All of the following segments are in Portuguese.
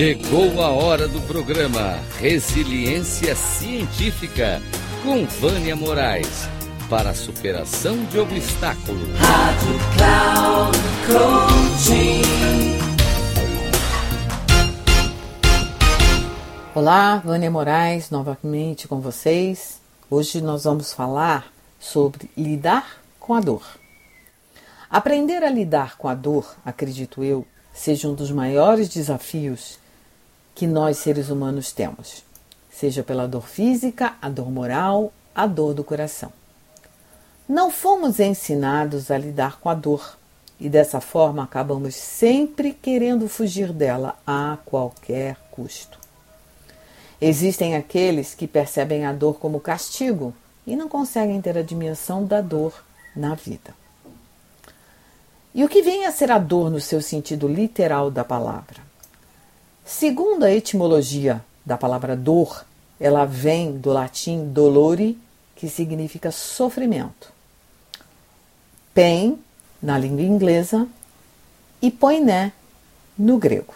Chegou a hora do programa Resiliência Científica com Vânia Moraes para a superação de obstáculos. Rádio Cloud Coaching. Olá, Vânia Moraes, novamente com vocês. Hoje nós vamos falar sobre lidar com a dor. Aprender a lidar com a dor, acredito eu, seja um dos maiores desafios que nós seres humanos temos, seja pela dor física, a dor moral, a dor do coração. Não fomos ensinados a lidar com a dor e dessa forma acabamos sempre querendo fugir dela a qualquer custo. Existem aqueles que percebem a dor como castigo e não conseguem ter a dimensão da dor na vida. E o que vem a ser a dor no seu sentido literal da palavra? Segundo a etimologia da palavra dor, ela vem do latim dolore, que significa sofrimento. Pen, na língua inglesa, e poiné, no grego.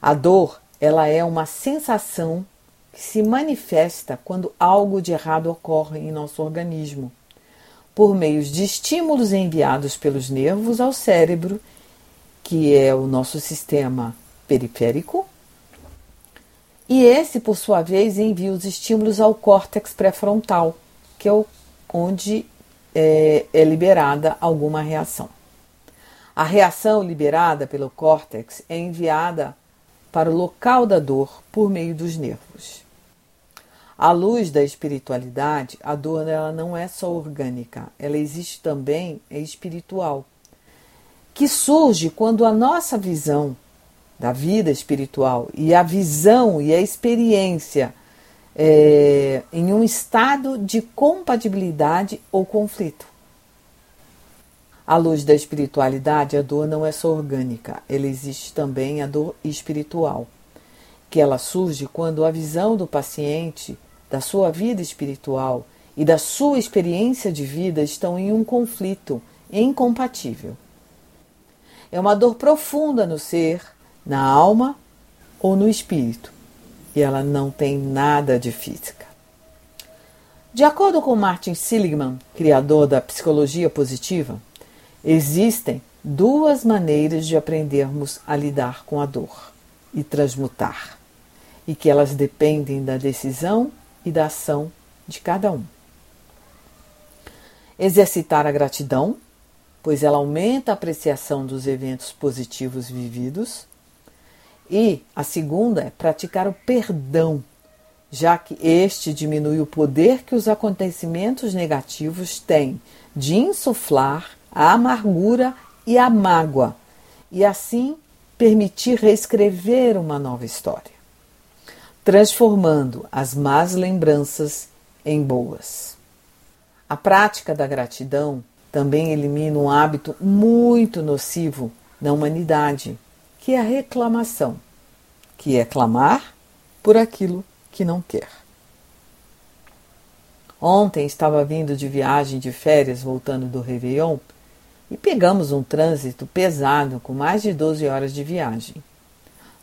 A dor, ela é uma sensação que se manifesta quando algo de errado ocorre em nosso organismo, por meio de estímulos enviados pelos nervos ao cérebro, que é o nosso sistema periférico, e esse, por sua vez, envia os estímulos ao córtex pré-frontal, que é onde é, é liberada alguma reação. A reação liberada pelo córtex é enviada para o local da dor por meio dos nervos. À luz da espiritualidade, a dor ela não é só orgânica, ela existe também é espiritual, que surge quando a nossa visão da vida espiritual e a visão e a experiência é, em um estado de compatibilidade ou conflito. À luz da espiritualidade, a dor não é só orgânica, ela existe também a dor espiritual, que ela surge quando a visão do paciente da sua vida espiritual e da sua experiência de vida estão em um conflito incompatível. É uma dor profunda no ser na alma ou no espírito, e ela não tem nada de física. De acordo com Martin Seligman, criador da psicologia positiva, existem duas maneiras de aprendermos a lidar com a dor e transmutar, e que elas dependem da decisão e da ação de cada um. Exercitar a gratidão, pois ela aumenta a apreciação dos eventos positivos vividos e a segunda é praticar o perdão, já que este diminui o poder que os acontecimentos negativos têm de insuflar a amargura e a mágoa, e assim permitir reescrever uma nova história, transformando as más lembranças em boas. A prática da gratidão também elimina um hábito muito nocivo na humanidade, que é a reclamação, que é clamar por aquilo que não quer. Ontem estava vindo de viagem de férias voltando do Réveillon e pegamos um trânsito pesado com mais de 12 horas de viagem.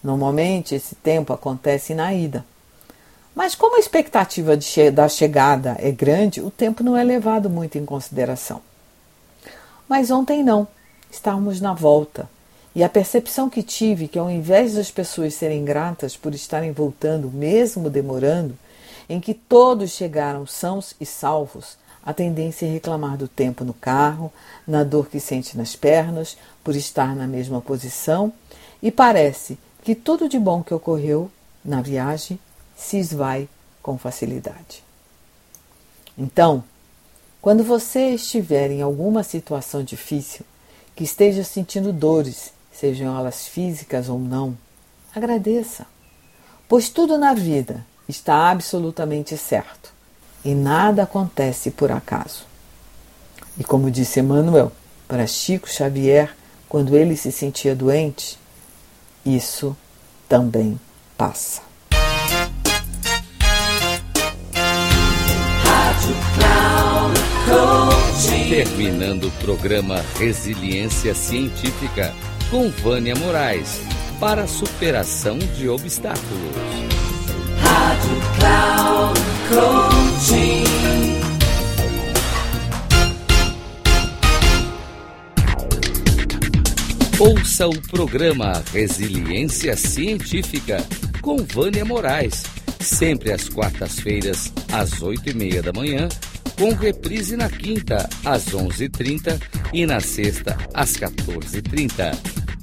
Normalmente esse tempo acontece na ida. Mas como a expectativa che da chegada é grande, o tempo não é levado muito em consideração. Mas ontem não, estávamos na volta e a percepção que tive que, ao invés das pessoas serem gratas por estarem voltando, mesmo demorando, em que todos chegaram sãos e salvos, a tendência é reclamar do tempo no carro, na dor que sente nas pernas, por estar na mesma posição, e parece que tudo de bom que ocorreu na viagem se esvai com facilidade. Então, quando você estiver em alguma situação difícil, que esteja sentindo dores sejam elas físicas ou não, agradeça, pois tudo na vida está absolutamente certo e nada acontece por acaso. E como disse Emmanuel para Chico Xavier quando ele se sentia doente, isso também passa. Terminando o programa Resiliência Científica com Vânia Moraes para a superação de obstáculos. Rádio Cloud. Ouça o programa Resiliência Científica com Vânia Moraes, sempre às quartas-feiras, às oito e meia da manhã com reprise na quinta, às 11h30 e na sexta, às 14h30.